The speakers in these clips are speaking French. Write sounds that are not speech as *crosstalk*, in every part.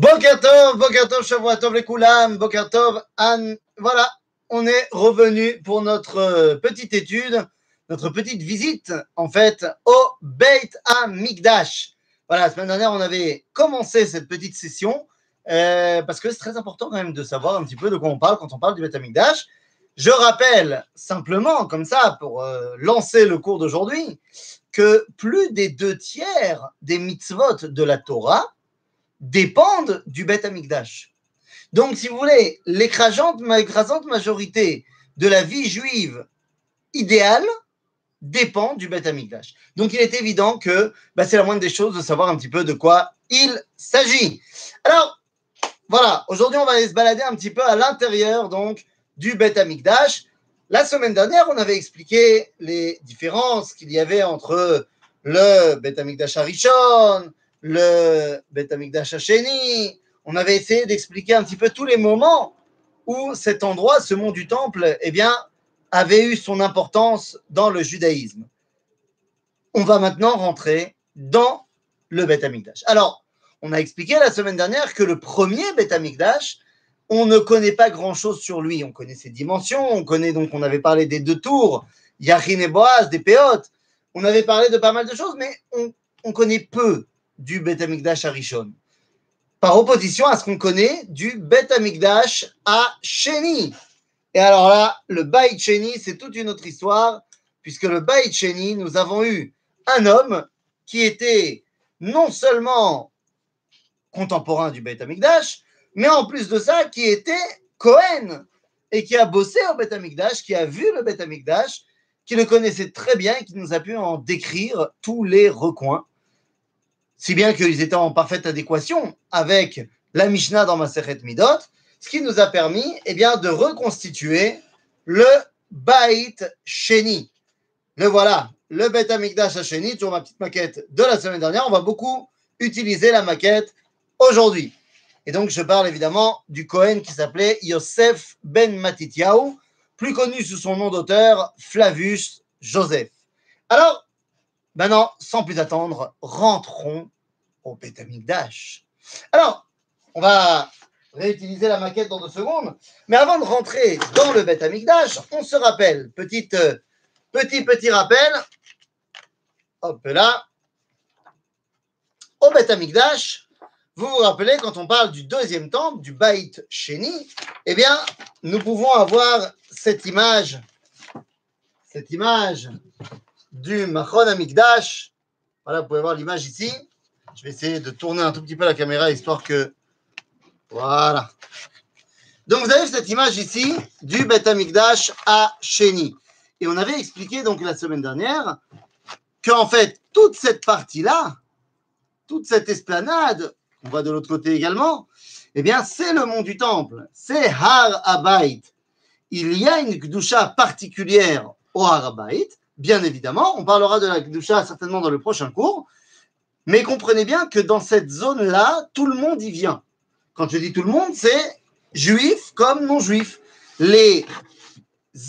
Bokertov, Bokertov, Shavuatov, les Koulam, Anne. Voilà, on est revenu pour notre euh, petite étude, notre petite visite, en fait, au Beit HaMikdash. Voilà, la semaine dernière, on avait commencé cette petite session, euh, parce que c'est très important quand même de savoir un petit peu de quoi on parle quand on parle du Beit HaMikdash. Je rappelle simplement, comme ça, pour euh, lancer le cours d'aujourd'hui, que plus des deux tiers des mitzvot de la Torah dépendent du Beth Amikdash. Donc, si vous voulez, l'écrasante, majorité de la vie juive idéale dépend du Beth Amikdash. Donc, il est évident que bah, c'est la moindre des choses de savoir un petit peu de quoi il s'agit. Alors, voilà, aujourd'hui, on va aller se balader un petit peu à l'intérieur donc du Beth Amikdash. La semaine dernière, on avait expliqué les différences qu'il y avait entre le Beth Amikdash Arishon, le Beth Amikdash Hasheni. On avait essayé d'expliquer un petit peu tous les moments où cet endroit, ce mont du temple, eh bien, avait eu son importance dans le judaïsme. On va maintenant rentrer dans le Beth Amikdash. Alors, on a expliqué la semaine dernière que le premier Beth Amikdash, on ne connaît pas grand-chose sur lui. On connaît ses dimensions, on connaît donc, on avait parlé des deux tours, Yachin et Boaz, des Péotes. On avait parlé de pas mal de choses, mais on connaît peu du Bet Amikdash à. Par opposition à ce qu'on connaît du Bet Amikdash à Sheni. Et alors là, le Bait Sheni, c'est toute une autre histoire, puisque le Bait Sheni, nous avons eu un homme qui était non seulement contemporain du Bet Amikdash, mais en plus de ça, qui était Cohen et qui a bossé au Bet Amikdash, qui a vu le Bet Amikdash, qui le connaissait très bien et qui nous a pu en décrire tous les recoins si bien qu'ils étaient en parfaite adéquation avec la Mishnah dans Maseret Midot, ce qui nous a permis eh bien, de reconstituer le Bait Sheni. Le voilà, le Bet Amikdash Sheni, toujours ma petite maquette de la semaine dernière. On va beaucoup utiliser la maquette aujourd'hui. Et donc, je parle évidemment du Cohen qui s'appelait Yosef Ben Matityahu, plus connu sous son nom d'auteur Flavius Joseph. Alors, Maintenant, sans plus attendre, rentrons au Betamikdash. Alors, on va réutiliser la maquette dans deux secondes, mais avant de rentrer dans le Betamikdash, on se rappelle, petite, petit, petit rappel, hop là, au Betamikdash, vous vous rappelez, quand on parle du deuxième temple, du Bait Sheni, eh bien, nous pouvons avoir cette image, cette image du Machon Amikdash. Voilà, vous pouvez voir l'image ici. Je vais essayer de tourner un tout petit peu la caméra histoire que. Voilà. Donc, vous avez cette image ici du Bet Amikdash à Sheni. Et on avait expliqué donc la semaine dernière qu'en fait, toute cette partie-là, toute cette esplanade, on va de l'autre côté également, eh bien, c'est le mont du temple, c'est Har Abayit. Il y a une Gdusha particulière au Har Abayit, bien évidemment. On parlera de la Kedusha certainement dans le prochain cours. Mais comprenez bien que dans cette zone-là, tout le monde y vient. Quand je dis tout le monde, c'est juifs comme non-juifs. Les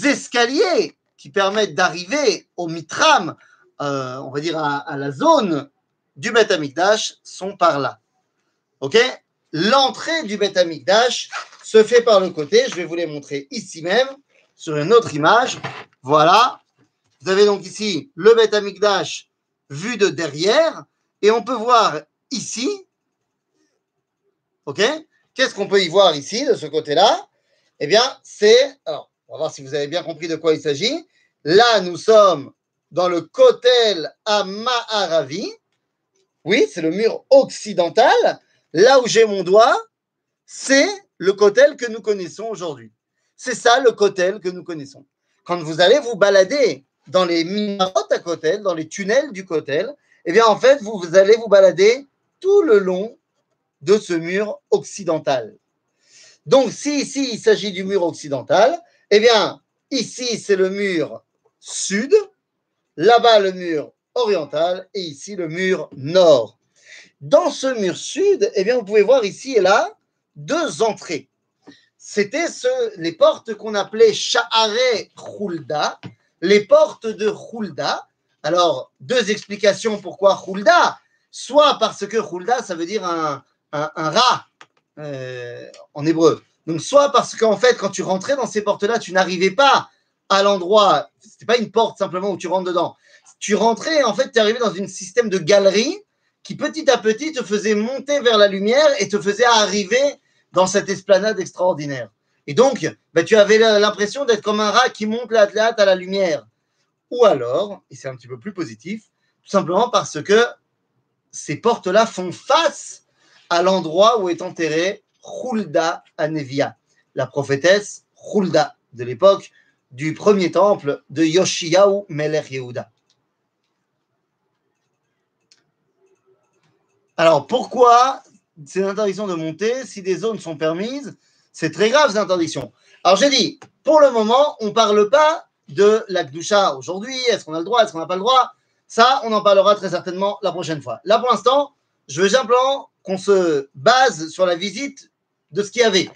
escaliers qui permettent d'arriver au Mitram, euh, on va dire à, la zone du Beth Amikdash, sont par là. OK? L'entrée du Beth Amikdash se fait par le côté. Je vais vous les montrer ici même, sur une autre image. Voilà. Vous avez donc ici le Beth Amikdash vu de derrière, et on peut voir ici, ok Qu'est-ce qu'on peut y voir ici, de ce côté-là? Eh bien, c'est, alors, on va voir si vous avez bien compris de quoi il s'agit. Là, nous sommes dans le Kotel à Maharavi. Oui, c'est le mur occidental. Là où j'ai mon doigt, c'est le Kotel que nous connaissons aujourd'hui. C'est ça le Kotel que nous connaissons. Quand vous allez vous balader dans les minarotes à côté, dans les tunnels du Kotel, eh bien, en fait, vous, allez vous balader tout le long de ce mur occidental. Donc, si ici, il s'agit du mur occidental, eh bien, ici, c'est le mur sud, là-bas, le mur oriental, et ici, le mur nord. Dans ce mur sud, eh bien, vous pouvez voir ici et là deux entrées. C'était les portes qu'on appelait Sha'are Khulda, les portes de Hulda. Alors, deux explications pourquoi Hulda. Soit parce que Hulda, ça veut dire un, un, rat, euh, en hébreu. Donc, soit parce qu'en fait, quand tu rentrais dans ces portes-là, tu n'arrivais pas à l'endroit, c'était pas une porte simplement où tu rentres dedans. Tu rentrais, en fait, tu arrivais dans un système de galerie qui petit à petit te faisait monter vers la lumière et te faisait arriver dans cette esplanade extraordinaire. Et donc, bah, tu avais l'impression d'être comme un rat qui monte la à la lumière. Ou alors, et c'est un petit peu plus positif, tout simplement parce que ces portes-là font face à l'endroit où est enterrée Hulda Anevia, la prophétesse Hulda de l'époque du premier temple de Yoshiyahu Melech Yehuda. Alors pourquoi c'est interdiction de monter si des zones sont permises? C'est très grave, ces interdictions. Alors j'ai dit, pour le moment, on ne parle pas de la aujourd'hui. Est-ce qu'on a le droit Est-ce qu'on n'a pas le droit? Ça, on en parlera très certainement la prochaine fois. Là, pour l'instant, je veux simplement qu'on se base sur la visite de ce qu'il y avait.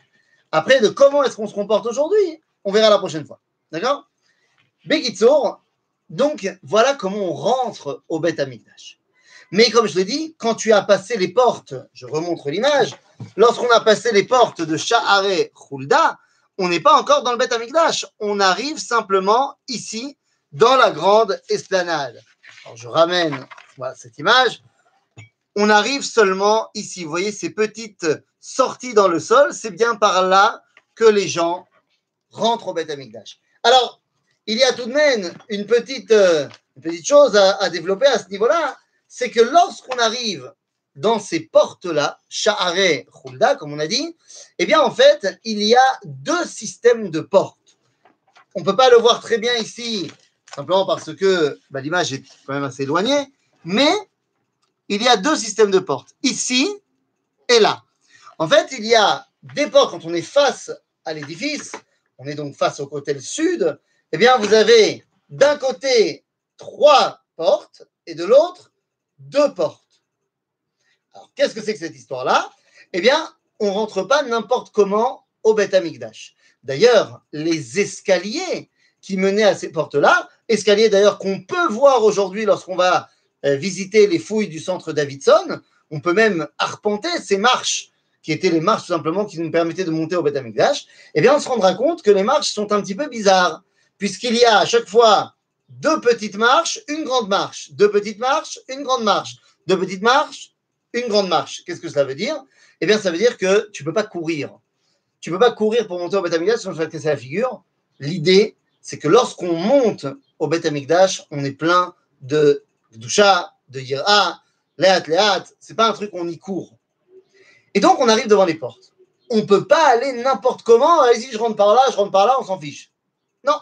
Après, de comment est-ce qu'on se comporte aujourd'hui, on verra la prochaine fois. D'accord? Begitzour, donc voilà comment on rentre au Beth Amikdash. Mais comme je l'ai dit, quand tu as passé les portes, je remontre l'image, lorsqu'on a passé les portes de Sha'are Khulda, on n'est pas encore dans le Beth Amikdash. On arrive simplement ici, dans la grande esplanade. Alors je ramène voilà, cette image. On arrive seulement ici. Vous voyez ces petites sorties dans le sol. C'est bien par là que les gens rentrent au Beth Amikdash. Alors, il y a tout de même une petite, euh, petite chose à développer à ce niveau-là c'est que lorsqu'on arrive dans ces portes-là, Sha'are Khulda, comme on a dit, eh bien, en fait, il y a deux systèmes de portes. On ne peut pas le voir très bien ici, simplement parce que bah, l'image est quand même assez éloignée, mais il y a deux systèmes de portes, ici et là. En fait, il y a des portes quand on est face à l'édifice, on est donc face au côté sud, eh bien, vous avez d'un côté trois portes et de l'autre deux portes. Alors, qu'est-ce que c'est que cette histoire-là? Eh bien, on ne rentre pas n'importe comment au Beth Amikdash. D'ailleurs, les escaliers qui menaient à ces portes-là, escaliers d'ailleurs qu'on peut voir aujourd'hui lorsqu'on va euh, visiter les fouilles du centre Davidson, on peut même arpenter ces marches qui étaient les marches tout simplement qui nous permettaient de monter au Beth Amikdash, eh bien on se rendra compte que les marches sont un petit peu bizarres, puisqu'il y a à chaque fois deux petites marches, une grande marche, deux petites marches, une grande marche, deux petites marches, une grande marche. Qu'est-ce que cela veut dire? Eh bien, ça veut dire que tu ne peux pas courir. Tu ne peux pas courir pour monter au Beth Amikdash, sinon tu vas te casser la figure. L'idée, c'est que lorsqu'on monte au Beth Amikdash, on est plein de doucha, de yira, léat, léat. C'est pas un truc on y court. Et donc, on arrive devant les portes. On ne peut pas aller n'importe comment. Allez-y, je rentre par là, je rentre par là, on s'en fiche. Non.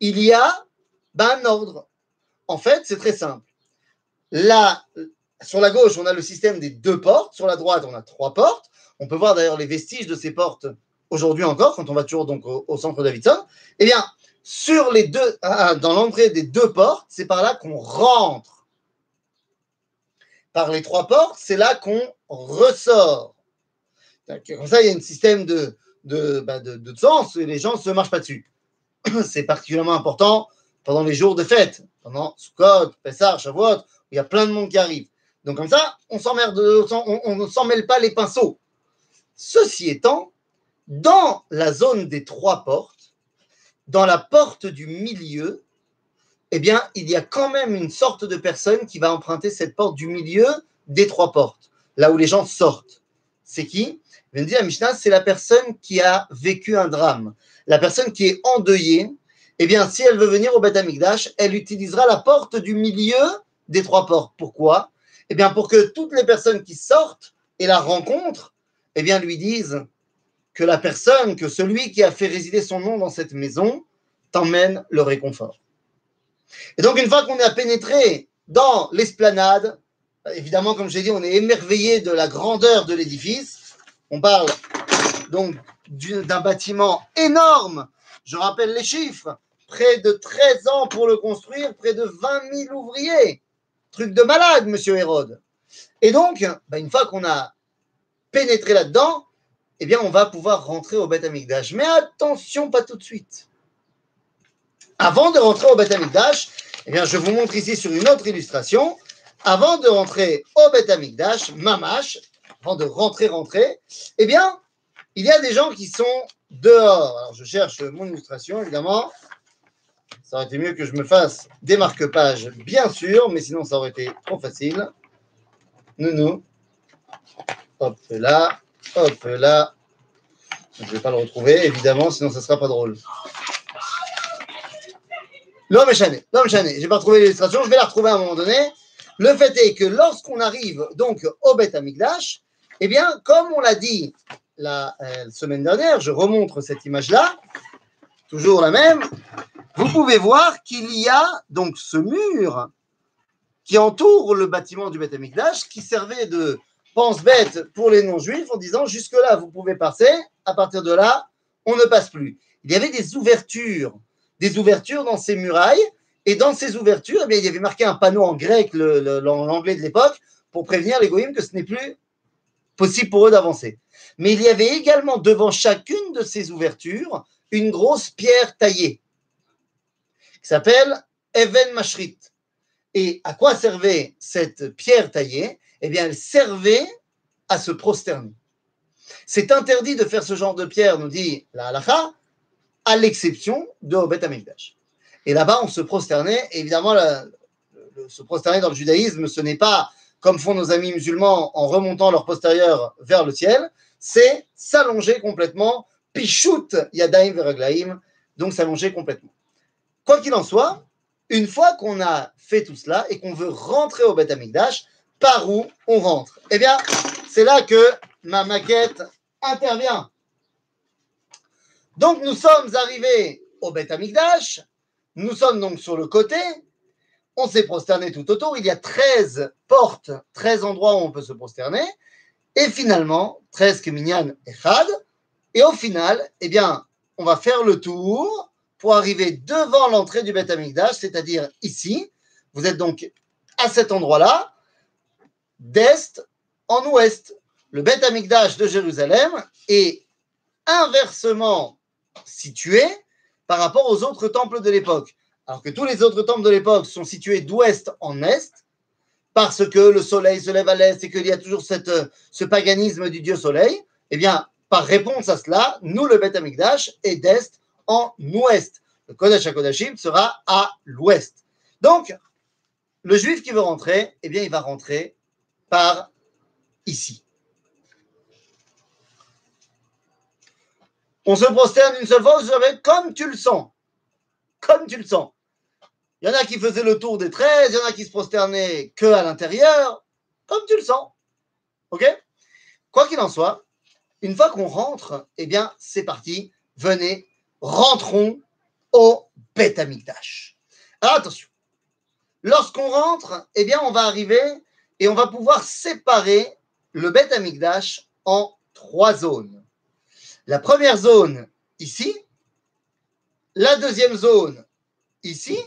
Il y a ben, un ordre. En fait, c'est très simple. Là, sur la gauche, on a le système des deux portes. Sur la droite, on a trois portes. On peut voir d'ailleurs les vestiges de ces portes aujourd'hui encore, quand on va toujours donc au, centre Davidson. Eh bien, sur les deux, ah, dans l'entrée des deux portes, c'est par là qu'on rentre. Par les trois portes, c'est là qu'on ressort. Comme ça, il y a un système de, de, bah, de, sens et les gens ne se marchent pas dessus. *coughs* C'est particulièrement important pendant les jours de fête, pendant Sukkot, Pessah, Shavuot, où il y a plein de monde qui arrive. Donc comme ça, on ne s'en mêle pas les pinceaux. Ceci étant, dans la zone des trois portes, dans la porte du milieu, eh bien, il y a quand même une sorte de personne qui va emprunter cette porte du milieu des trois portes, là où les gens sortent. C'est qui? Je dire, Mishnah, c'est la personne qui a vécu un drame, la personne qui est endeuillée eh bien, si elle veut venir au Beth Amikdash, elle utilisera la porte du milieu des trois portes. Pourquoi? Eh bien, pour que toutes les personnes qui sortent et la rencontrent, eh bien, lui disent que la personne, que celui qui a fait résider son nom dans cette maison, t'emmène le réconfort. Et donc, une fois qu'on a pénétré dans l'esplanade, évidemment, comme j'ai dit, on est émerveillé de la grandeur de l'édifice. On parle donc d'un bâtiment énorme. Je rappelle les chiffres près de 13 ans pour le construire, près de 20 000 ouvriers. Truc de malade, monsieur Hérode. Et donc, bah, une fois qu'on a pénétré là-dedans, eh bien, on va pouvoir rentrer au Beth Amikdash. Mais attention, pas tout de suite. Avant de rentrer au Beth Amikdash, eh bien, je vous montre ici sur une autre illustration. Avant de rentrer au Beth Amikdash, Mamash, avant de rentrer, rentrer, eh bien, il y a des gens qui sont dehors. Alors, je cherche mon illustration, évidemment. Ça aurait été mieux que je me fasse des marque-pages, bien sûr, mais sinon, ça aurait été trop facile. Nounou. Hop là, hop là. Je ne vais pas le retrouver, évidemment, sinon ça ne sera pas drôle. L'homme est chané, l'homme chané. Je n'ai pas trouvé l'illustration, je vais la retrouver à un moment donné. Le fait est que lorsqu'on arrive donc au Beth Amikdash, eh bien, comme on l'a dit la euh, semaine dernière, je remontre cette image-là, toujours la même, vous pouvez voir qu'il y a donc ce mur qui entoure le bâtiment du Beth Amikdash, qui servait de pense-bête pour les non-juifs en disant jusque-là, vous pouvez passer, à partir de là, on ne passe plus. Il y avait des ouvertures, des ouvertures dans ces murailles, et dans ces ouvertures, eh bien, il y avait marqué un panneau en grec, l'anglais de l'époque, pour prévenir les que ce n'est plus possible pour eux d'avancer. Mais il y avait également devant chacune de ces ouvertures une grosse pierre taillée qui s'appelle Even Mashrit. Et à quoi servait cette pierre taillée? Eh bien, elle servait à se prosterner. C'est interdit de faire ce genre de pierre, nous dit la halacha, à l'exception de Obet Amikdash. Et là-bas, on se prosternait. évidemment, se prosterner dans le judaïsme, ce n'est pas comme font nos amis musulmans en remontant leur postérieur vers le ciel, c'est s'allonger complètement, pichout yadaim veraglaim, donc s'allonger complètement. Quoi qu'il en soit, une fois qu'on a fait tout cela et qu'on veut rentrer au Beth Amikdash, par où on rentre? Eh bien, c'est là que ma maquette intervient. Donc, nous sommes arrivés au Beth Amikdash, nous sommes donc sur le côté, on s'est prosterné tout autour. Il y a 13 portes, 13 endroits où on peut se prosterner. Et finalement, 13 Keminyan et Chad. Et au final, eh bien, on va faire le tour pour arriver devant l'entrée du Beth c'est-à-dire ici. Vous êtes donc à cet endroit-là, d'est en ouest. Le Beth de Jérusalem est inversement situé par rapport aux autres temples de l'époque alors que tous les autres temples de l'époque sont situés d'ouest en est, parce que le soleil se lève à l'est et qu'il y a toujours euh, ce paganisme du dieu soleil, eh bien, par réponse à cela, nous, le Beth Amikdash, est d'est en ouest. Le Kodesh HaKodashim sera à l'ouest. Donc, le juif qui veut rentrer, eh bien, il va rentrer par ici. On se prosterne une seule fois, vous comme tu le sens comme tu le sens. Il y en a qui faisaient le tour des 13, il y en a qui se prosternaient que à l'intérieur, comme tu le sens. OK? Quoi qu'il en soit, une fois qu'on rentre, eh bien, c'est parti. Venez, rentrons au Beth Alors attention. Lorsqu'on rentre, eh bien, on va arriver et on va pouvoir séparer le Beth en trois zones. La première zone, ici, la deuxième zone ici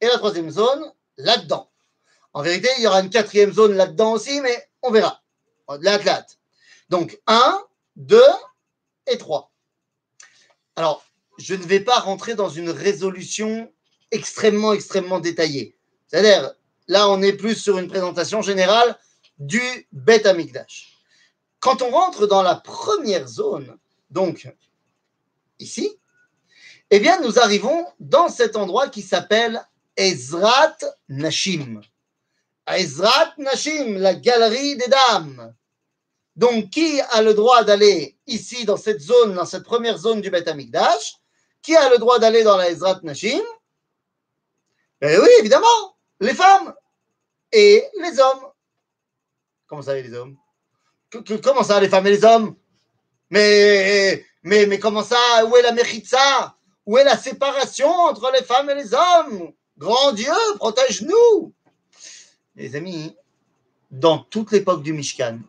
et la troisième zone là-dedans. En vérité, il y aura une quatrième zone là-dedans aussi, mais on verra. Donc 1, 2 et 3. Alors, je ne vais pas rentrer dans une résolution extrêmement, extrêmement détaillée. C'est-à-dire, là, on est plus sur une présentation générale du Bet Amikdash. Quand on rentre dans la première zone, donc ici, eh bien, nous arrivons dans cet endroit qui s'appelle Ezrat Nashim. Ezrat Nashim, la galerie des dames. Donc, qui a le droit d'aller ici, dans cette zone, dans cette première zone du Beth Amikdash Qui a le droit d'aller dans la Ezrat Nashim? Eh oui, évidemment, les femmes et les hommes. Comment ça, les hommes? Comment ça, les femmes et les hommes? Mais, mais, mais comment ça? Où est la Mechitza? Où est la séparation entre les femmes et les hommes? Grand Dieu, protège-nous! Les amis, dans toute l'époque du Mishkan,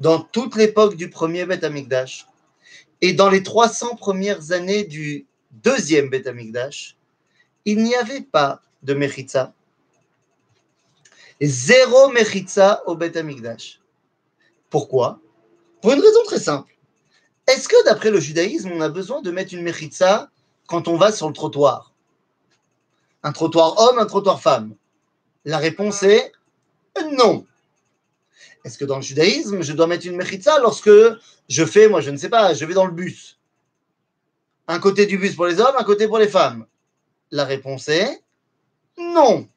dans toute l'époque du premier Beth Amikdash, et dans les 300 premières années du deuxième Beth Amikdash, il n'y avait pas de Mechitza. Zéro Mechitza au Beth Amikdash. Pourquoi? Pour une raison très simple. Est-ce que d'après le judaïsme, on a besoin de mettre une mechitza quand on va sur le trottoir? Un trottoir homme, un trottoir femme? La réponse est non. Est-ce que dans le judaïsme, je dois mettre une mechitza lorsque je fais, moi je ne sais pas, je vais dans le bus? Un côté du bus pour les hommes, un côté pour les femmes La réponse est non.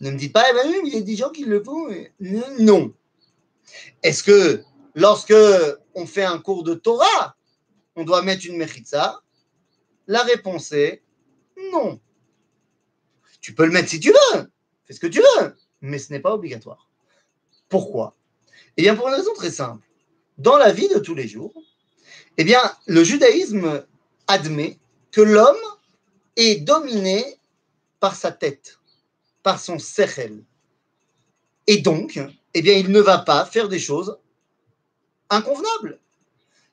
Ne me dites pas, il y a des gens qui le font. Non. Est-ce que lorsque on fait un cours de Torah, on doit mettre une mechitza? La réponse est non. Tu peux le mettre si tu veux, fais ce que tu veux, mais ce n'est pas obligatoire. Pourquoi? Eh bien, pour une raison très simple. Dans la vie de tous les jours, eh bien, le judaïsme admet que l'homme est dominé par sa tête, par son sechel. Et donc, eh bien, il ne va pas faire des choses inconvenables.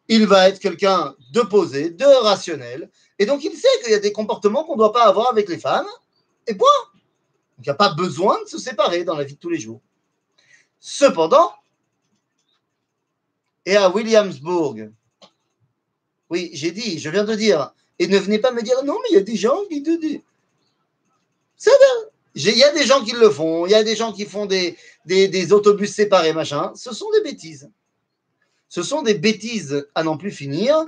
Il va être quelqu'un de posé, de rationnel, et donc il sait qu'il y a des comportements qu'on ne doit pas avoir avec les femmes, et point. il n'y a pas besoin de se séparer dans la vie de tous les jours. Cependant, et à Williamsburg, oui, j'ai dit, je viens de dire, et ne venez pas me dire non, mais il y a des gens qui disent. C'est bien. Il y a des gens qui le font, il y a des gens qui font des, des, autobus séparés, machin. Ce sont des bêtises. Ce sont des bêtises à n'en plus finir.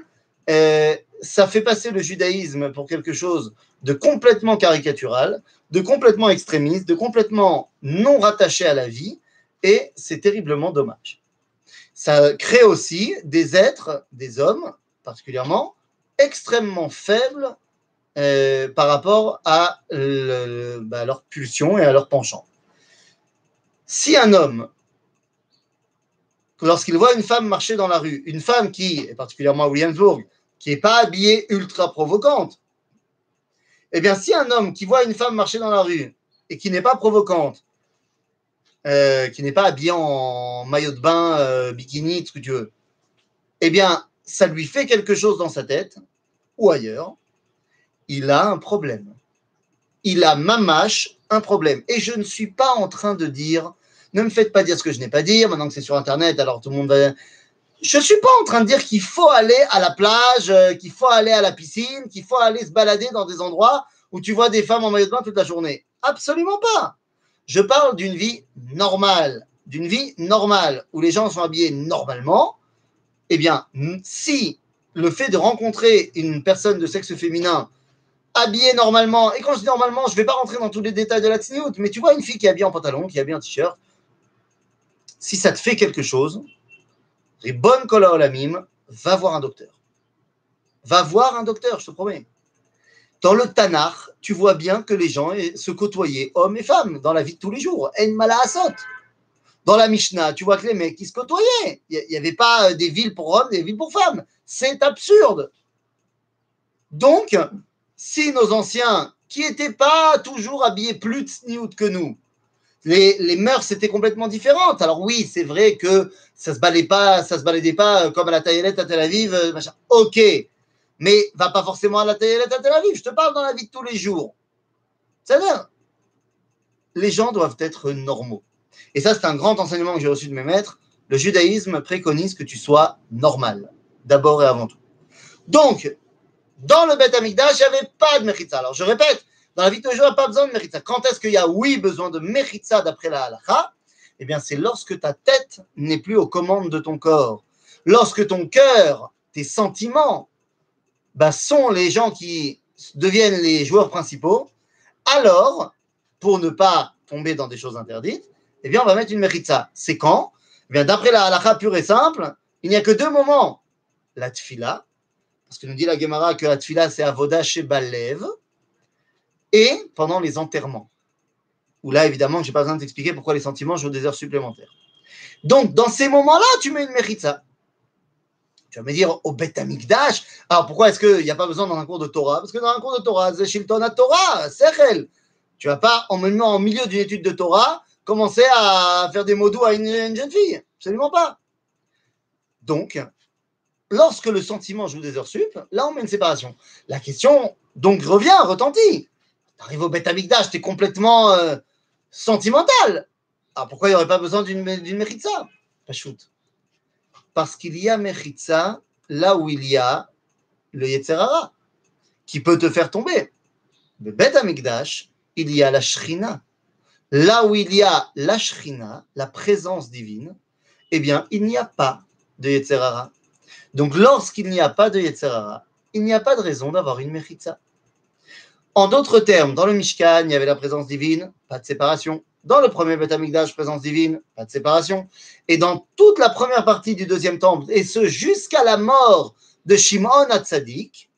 Euh, ça fait passer le judaïsme pour quelque chose de complètement caricatural, de complètement extrémiste, de complètement non rattaché à la vie, et c'est terriblement dommage. Ça crée aussi des êtres, des hommes particulièrement, extrêmement faibles euh, par rapport à bah, leur pulsion et à leur penchant. Si un homme, lorsqu'il voit une femme marcher dans la rue, une femme qui, et particulièrement à Williamsburg, qui n'est pas habillée ultra provocante, eh bien, si un homme qui voit une femme marcher dans la rue et qui n'est pas provocante, euh, qui n'est pas habillé en maillot de bain, euh, bikini, ce que tu veux, eh bien, ça lui fait quelque chose dans sa tête ou ailleurs, il a un problème. Il a mamache un problème. Et je ne suis pas en train de dire, ne me faites pas dire ce que je n'ai pas dit, maintenant que c'est sur Internet, alors tout le monde va... Je ne suis pas en train de dire qu'il faut aller à la plage, euh, qu'il faut aller à la piscine, qu'il faut aller se balader dans des endroits où tu vois des femmes en maillot de bain toute la journée. Absolument pas. Je parle d'une vie normale, d'une vie normale où les gens sont habillés normalement. Eh bien, si le fait de rencontrer une personne de sexe féminin habillée normalement, et quand je dis normalement, je ne vais pas rentrer dans tous les détails de la tsniout, mais tu vois une fille qui est habillée en pantalon, qui est habillée en t-shirt, si ça te fait quelque chose, bonne la mime, va voir un docteur. Va voir un docteur, je te promets. Dans le Tanakh, tu vois bien que les gens se côtoyaient, hommes et femmes, dans la vie de tous les jours. En Malaasot. Dans la Mishnah, tu vois que les mecs, qui se côtoyaient. Il n'y avait pas des villes pour hommes, des villes pour femmes. C'est absurde. Donc, si nos anciens, qui n'étaient pas toujours habillés plus de que nous, les, les, mœurs étaient complètement différentes. Alors oui, c'est vrai que ça se se baladait pas comme à la taillelette à Tel Aviv, euh, machin. Ok, mais va pas forcément à la taillelette à Tel Aviv. Je te parle dans la vie de tous les jours. C'est-à-dire, les gens doivent être normaux. Et ça, c'est un grand enseignement que j'ai reçu de mes maîtres. Le judaïsme préconise que tu sois normal, d'abord et avant tout. Donc, dans le Beth Amikdash, il n'y pas de mechitza. Alors, je répète, dans la vie de tous les jours, il n'y a pas besoin de mechitza. Quand est-ce qu'il y a, oui, besoin de mechitza d'après la halakha? Eh bien, c'est lorsque ta tête n'est plus aux commandes de ton corps. Lorsque ton cœur, tes sentiments, bah, sont les gens qui deviennent les joueurs principaux, alors, pour ne pas tomber dans des choses interdites, eh bien, on va mettre une mechitza. C'est quand? Eh bien, d'après la halakha pure et simple, il n'y a que deux moments. La tfila, parce que nous dit la Gemara que la tfila, c'est avoda chez Balev, et pendant les enterrements. Où là, évidemment, je n'ai pas besoin de t'expliquer pourquoi les sentiments jouent des heures supplémentaires. Donc, dans ces moments-là, tu mets une mechitza. Tu vas me dire, au Bet Amikdash, alors pourquoi est-ce qu'il n'y a pas besoin dans un cours de Torah? Parce que dans un cours de Torah, c'est Shilton à Torah, Sechel. Tu vas pas, en en milieu d'une étude de Torah, commencer à faire des mots doux à une, jeune fille. Absolument pas. Donc, lorsque le sentiment joue des heures sup, là, on met une séparation. La question, donc, revient, retentit. Tu arrives au Beth Amikdash, tu es complètement euh, sentimental. Alors, pourquoi il n'y aurait pas besoin d'une Mechitza Pas shoot. Parce qu'il y a Mechitza là où il y a le Yetzerara, qui peut te faire tomber. Le Beth Amikdash, il y a la Shrina là où il y a la shrina, la présence divine, eh bien, il n'y a pas de Yetzerara. Donc, lorsqu'il n'y a pas de Yetzerara, il n'y a pas de raison d'avoir une Mechitza. En d'autres termes, dans le Mishkan, il y avait la présence divine, pas de séparation. Dans le premier Beth Amikdash, présence divine, pas de séparation. Et dans toute la première partie du deuxième temple, et ce jusqu'à la mort de Shimon Hatzadik,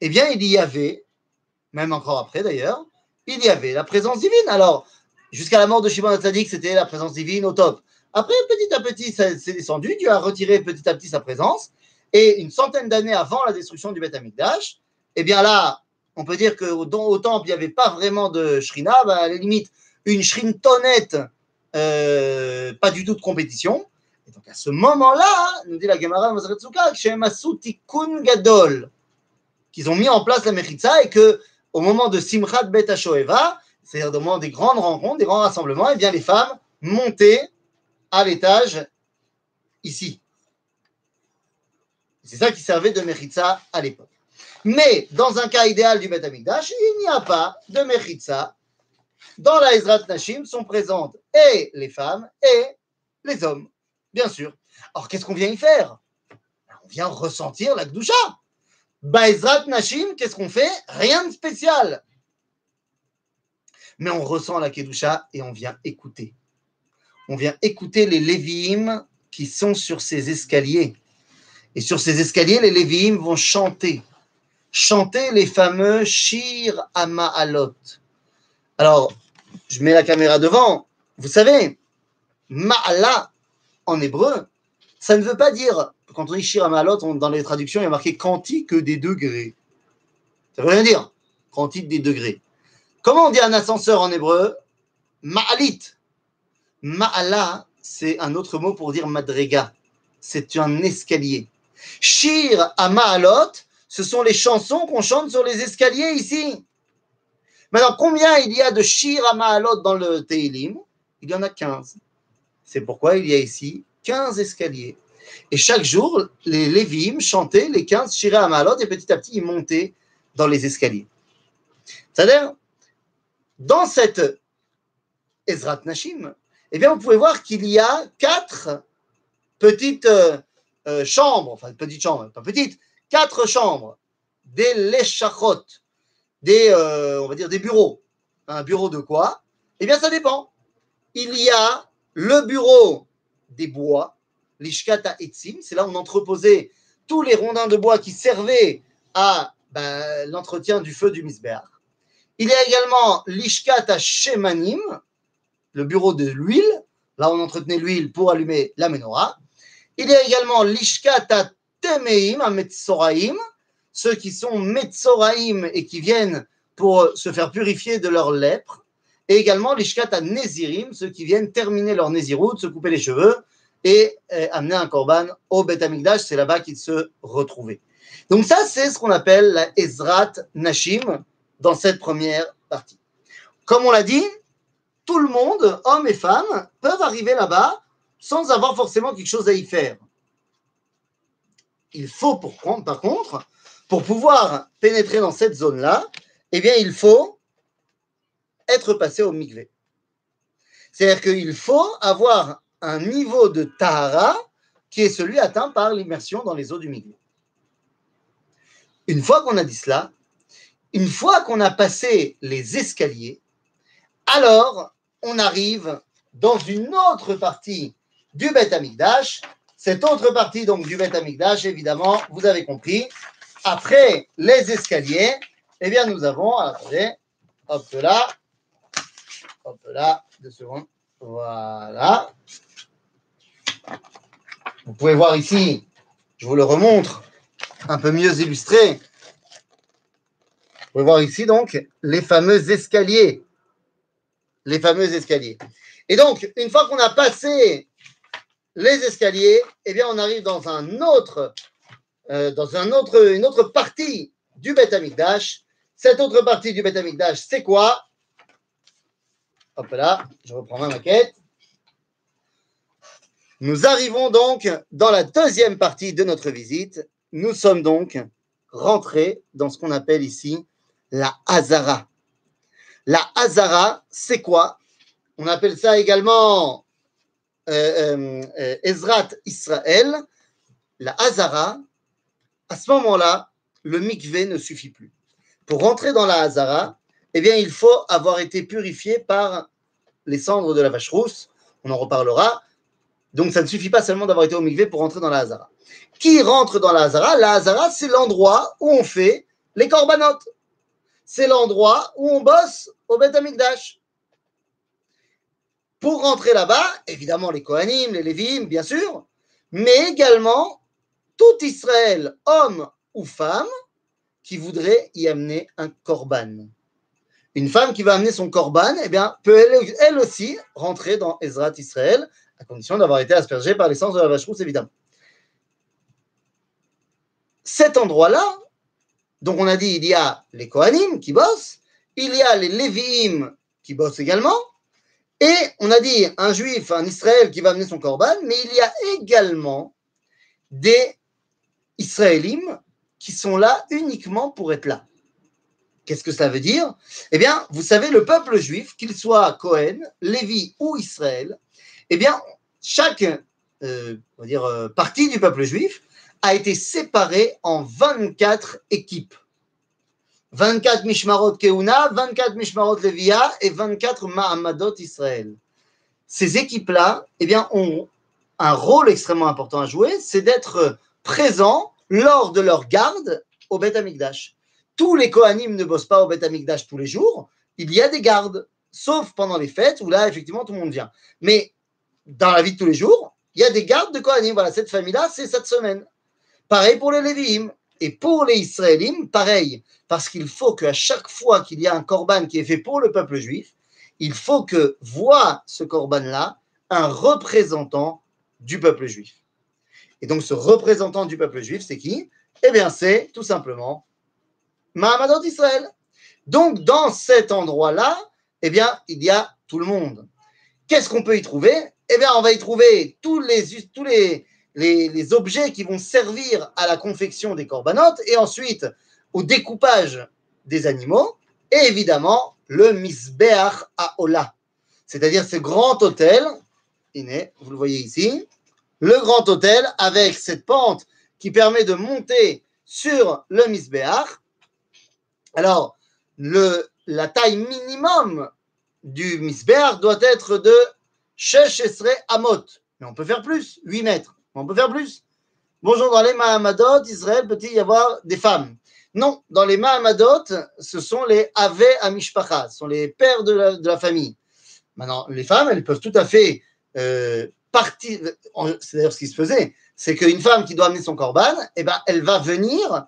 eh bien, il y avait, même encore après d'ailleurs, il y avait la présence divine. Alors, jusqu'à la mort de Shimon Hatzadik, c'était la présence divine au top. Après, petit à petit, ça s'est descendu. Dieu a retiré petit à petit sa présence. Et une centaine d'années avant la destruction du Beth Amikdash, eh bien là, on peut dire qu'au au temple, il n'y avait pas vraiment de shrina. Bah, à la limite, une tonnette, euh, pas du tout de compétition. Et donc à ce moment-là, nous dit la Gemara Mazaretsuka, Kun Gadol, qu'ils ont mis en place la Mechitza et que au moment de Simchat Bet Shoeva, c'est-à-dire au moment des grandes rencontres, des grands rassemblements, eh bien les femmes montaient à l'étage ici. C'est ça qui servait de Mechitza à l'époque. Mais dans un cas idéal du Beth Amikdash, il n'y a pas de Mechitza. Dans la Ezrat Nashim sont présentes et les femmes et les hommes, bien sûr. Alors qu'est-ce qu'on vient y faire? On vient ressentir la Gdusha. Baezrat Nashim, qu'est-ce qu'on fait? Rien de spécial. Mais on ressent la Kedusha et on vient écouter. On vient écouter les Lévi'im qui sont sur ces escaliers. Et sur ces escaliers, les Lévi'im vont chanter. Chanter les fameux Shir Ama'alot. Alors, je mets la caméra devant. Vous savez, Ma'ala en hébreu, ça ne veut pas dire quand on dit Shir Amalot, dans les traductions, il y a marqué quantique des degrés. Ça veut rien dire, quantique des degrés. Comment on dit un ascenseur en hébreu? Ma'alit. Ma'ala, c'est un autre mot pour dire madrega. C'est un escalier. Shir à Ma'alot, ce sont les chansons qu'on chante sur les escaliers ici. Maintenant, combien il y a de Shir Ma'alot dans le Teilim Il y en a 15. C'est pourquoi il y a ici 15 escaliers. Et chaque jour, les Lévim chantaient les 15 Shira Amalot et petit à petit, ils montaient dans les escaliers. C'est-à-dire, dans cette Ezrat Nashim, eh bien, vous pouvez voir qu'il y a quatre petites euh, euh, chambres, enfin, petites chambres, pas petites, quatre chambres, des leshachot, des, euh, on va dire, des bureaux. Un bureau de quoi? Eh bien, ça dépend. Il y a le bureau des bois, l'ishkata etzim, c'est là où on entreposait tous les rondins de bois qui servaient à ben, l'entretien du feu du misbeach. Il y a également l'ishkata shemanim, le bureau de l'huile, là on entretenait l'huile pour allumer la menorah. Il y a également l'ishkata temeim, à metzoraim, ceux qui sont metzoraim et qui viennent pour se faire purifier de leur lèpre. Et également l'ishkata nezirim, ceux qui viennent terminer leur néziroute, se couper les cheveux et euh, amener un korban au Amikdash. C'est là-bas qu'ils se retrouvaient. Donc ça, c'est ce qu'on appelle la Ezrat Nashim dans cette première partie. Comme on l'a dit, tout le monde, hommes et femmes, peuvent arriver là-bas sans avoir forcément quelque chose à y faire. Il faut, pour, par contre, pour pouvoir pénétrer dans cette zone-là, eh bien, il faut être passé au mikvé. C'est-à-dire qu'il faut avoir un niveau de Tahara qui est celui atteint par l'immersion dans les eaux du milieu. Une fois qu'on a dit cela, une fois qu'on a passé les escaliers, alors on arrive dans une autre partie du Beth Amikdash. Cette autre partie donc du Beth Amikdash, évidemment, vous avez compris, après les escaliers, eh bien nous avons, attendez, hop là, hop là, deux secondes, voilà. Vous pouvez voir ici, je vous le remontre, un peu mieux illustré. Vous pouvez voir ici donc les fameux escaliers. Les fameux escaliers. Et donc, une fois qu'on a passé les escaliers, eh bien, on arrive dans un autre, euh, dans un autre, une autre partie du Beth Amikdash. Cette autre partie du Beth Amikdash, c'est quoi? Hop là, je reprends ma maquette. Nous arrivons donc dans la deuxième partie de notre visite. Nous sommes donc rentrés dans ce qu'on appelle ici la Hazara. La Hazara, c'est quoi? On appelle ça également Ezrat Israël. La Hazara, à ce moment-là, le mikvé ne suffit plus. Pour rentrer dans la Hazara, eh bien, il faut avoir été purifié par les cendres de la vache rousse. On en reparlera. Donc, ça ne suffit pas seulement d'avoir été au mikvé pour rentrer dans la Hazara. Qui rentre dans la Hazara? La Hazara, c'est l'endroit où on fait les corbanotes. C'est l'endroit où on bosse au Beth Amikdash. Pour rentrer là-bas, évidemment les Kohanim, les Lévim, bien sûr, mais également tout Israël, homme ou femme, qui voudrait y amener un korban. Une femme qui va amener son korban, eh bien, peut elle, aussi rentrer dans Ezrat Israël, à condition d'avoir été aspergée par l'essence de la vache rousse, évidemment. Cet endroit-là, donc on a dit, il y a les Kohanim qui bossent, il y a les Lévi'im qui bossent également, et on a dit un juif, un Israël qui va amener son korban, mais il y a également des Israélim qui sont là uniquement pour être là. Qu'est-ce que ça veut dire? Eh bien, vous savez, le peuple juif, qu'il soit Cohen, Lévi ou Israël, eh bien, chaque euh, euh, partie du peuple juif a été séparé en 24 équipes. 24 Mishmarot Keuna, 24 Mishmarot Levia et 24 Mahamadot Israël. Ces équipes-là, eh ont un rôle extrêmement important à jouer, c'est d'être présents lors de leur garde au Beth Amikdash. Tous les Kohanim ne bossent pas au Beth Amikdash tous les jours. Il y a des gardes, sauf pendant les fêtes où là, effectivement, tout le monde vient. Mais dans la vie de tous les jours, il y a des gardes de Kohanim. Voilà, cette famille-là, c'est cette semaine. Pareil pour les Lévi'im. Et pour les Israélim, pareil, parce qu'il faut qu'à chaque fois qu'il y a un korban qui est fait pour le peuple juif, il faut que voit ce korban-là un représentant du peuple juif. Et donc ce représentant du peuple juif, c'est qui? Eh bien, c'est tout simplement Mahamadot Israël. Donc dans cet endroit-là, eh bien, il y a tout le monde. Qu'est-ce qu'on peut y trouver? Eh bien, on va y trouver tous les, tous les, les, objets qui vont servir à la confection des corbanotes et ensuite au découpage des animaux et évidemment le misbeach à Ola, c'est-à-dire ce grand hôtel, vous le voyez ici, le grand hôtel avec cette pente qui permet de monter sur le misbeach. Alors, le, la taille minimum du misbeach doit être de Shesh Amot, mais on peut faire plus, 8 mètres. On peut faire plus? Bonjour, dans les Mahamadot, Israël peut-il y avoir des femmes? Non, dans les Mahamadot, ce sont les Ave Amishpacha, ce sont les pères de la, famille. Maintenant, les femmes, elles peuvent tout à fait euh, partir. C'est d'ailleurs ce qui se faisait c'est qu'une femme qui doit amener son korban, eh ben, elle va venir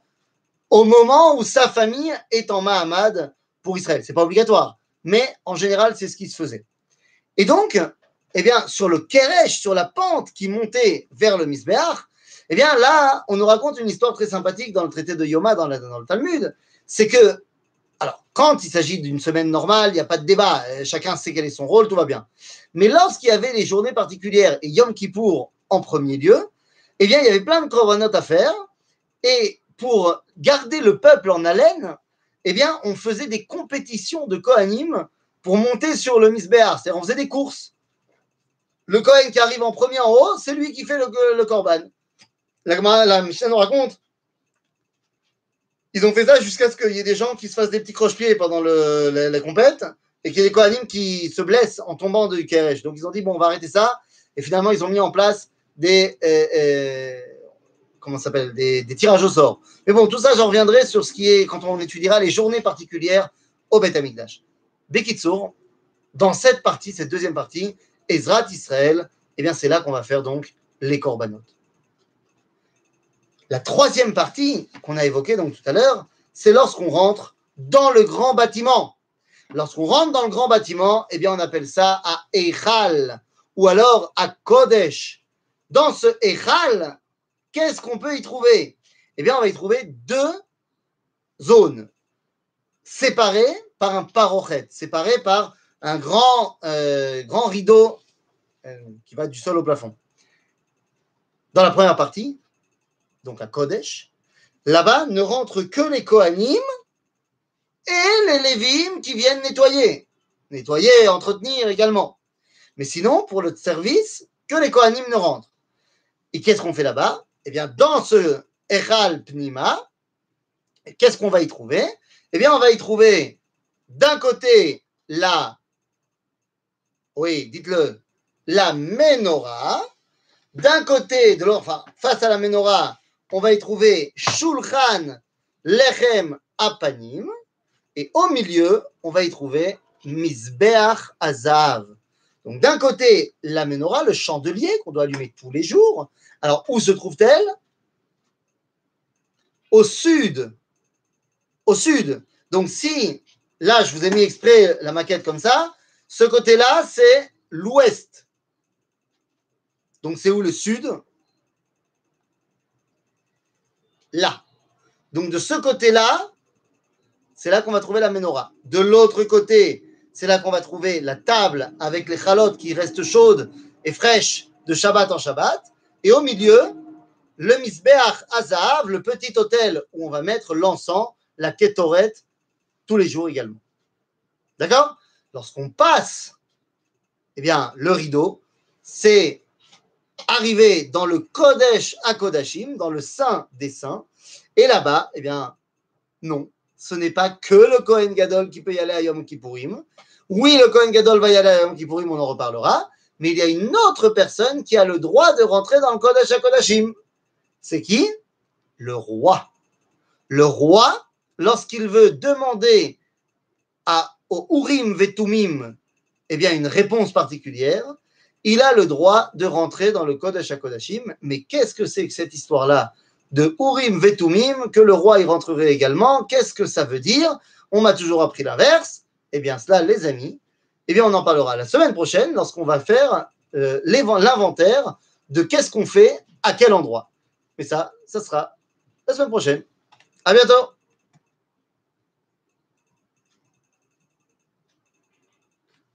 au moment où sa famille est en Mahamad pour Israël. C'est pas obligatoire, mais en général, c'est ce qui se faisait. Et donc, eh bien, sur le Keresh, sur la pente qui montait vers le Misbéach, eh bien, là, on nous raconte une histoire très sympathique dans le traité de Yoma, dans, le Talmud. C'est que, alors, quand il s'agit d'une semaine normale, il n'y a pas de débat, euh, chacun sait quel est son rôle, tout va bien. Mais lorsqu'il y avait les journées particulières et Yom Kippour en premier lieu, eh bien, il y avait plein de korbanot à faire. Et pour garder le peuple en haleine, eh bien, on faisait des compétitions de Kohanim pour monter sur le Misbéach. C'est-à-dire, on faisait des courses le Kohen qui arrive en premier en haut, c'est lui qui fait le, Korban. La, la nous raconte. Ils ont fait ça jusqu'à ce qu'il y ait des gens qui se fassent des petits croche-pieds pendant le, la, compète et qu'il y ait des Kohanim qui se blessent en tombant du Keresh. Donc ils ont dit, bon, on va arrêter ça. Et finalement, ils ont mis en place des. Euh, euh, comment s'appelle des, tirages au sort. Mais bon, tout ça, j'en reviendrai sur ce qui est quand on étudiera les journées particulières au Beth Amikdash. Bekitsour, dans cette partie, cette deuxième partie, Ezrat Israël, eh bien c'est là qu'on va faire donc les corbanotes. La troisième partie qu'on a évoquée donc tout à l'heure, c'est lorsqu'on rentre dans le grand bâtiment. Lorsqu'on rentre dans le grand bâtiment, eh bien on appelle ça à Echal ou alors à Kodesh. Dans ce Echal, qu'est-ce qu'on peut y trouver? Eh bien on va y trouver deux zones séparées par un parochet, séparées par un grand, euh, grand rideau euh, qui va du sol au plafond. Dans la première partie, donc à Kodesh, là-bas ne rentrent que les Kohanim et les Lévim qui viennent nettoyer. Nettoyer, entretenir également. Mais sinon, pour le service, que les Kohanim ne rentrent. Et qu'est-ce qu'on fait là-bas? Eh bien, dans ce Echal Pnima, qu'est-ce qu'on va y trouver? Eh bien, on va y trouver d'un côté la, oui, dites-le, la menorah. D'un côté de face à la menorah, on va y trouver Shulchan Lechem Apanim. Et au milieu, on va y trouver Mizbeach Azav. Donc d'un côté, la menorah, le chandelier qu'on doit allumer tous les jours. Alors où se trouve-t-elle? Au sud. Au sud. Donc si, là je vous ai mis exprès la maquette comme ça, ce côté-là c'est l'ouest. Donc c'est où le sud? Là. Donc de ce côté-là, c'est là qu'on va trouver la menorah. De l'autre côté, c'est là qu'on va trouver la table avec les chalotes qui restent chaudes et fraîches de Shabbat en Shabbat. Et au milieu, le Misbeach Azav, le petit hôtel où on va mettre l'encens, la Ketoret, tous les jours également. D'accord? Lorsqu'on passe, eh bien, le rideau, c'est arriver dans le Kodesh à Kodashim, dans le Saint des Saints. Et là-bas, eh bien, non, ce n'est pas que le Kohen Gadol qui peut y aller à Yom Kippourim. Oui, le Kohen Gadol va y aller à Yom Kippourim, on en reparlera. Mais il y a une autre personne qui a le droit de rentrer dans le Kodesh HaKodashim. C'est qui? Le roi. Le roi, lorsqu'il veut demander à, au Urim Vetumim eh bien, une réponse particulière, il a le droit de rentrer dans le Kodesh HaKodashim. Mais qu'est-ce que c'est que cette histoire-là de Urim Vetumim, que le roi y rentrerait également? Qu'est-ce que ça veut dire? On m'a toujours appris l'inverse. Eh bien, cela, les amis, eh bien, on en parlera la semaine prochaine lorsqu'on va faire euh, l'inventaire de qu'est-ce qu'on fait à quel endroit. Mais ça, ça sera la semaine prochaine. À bientôt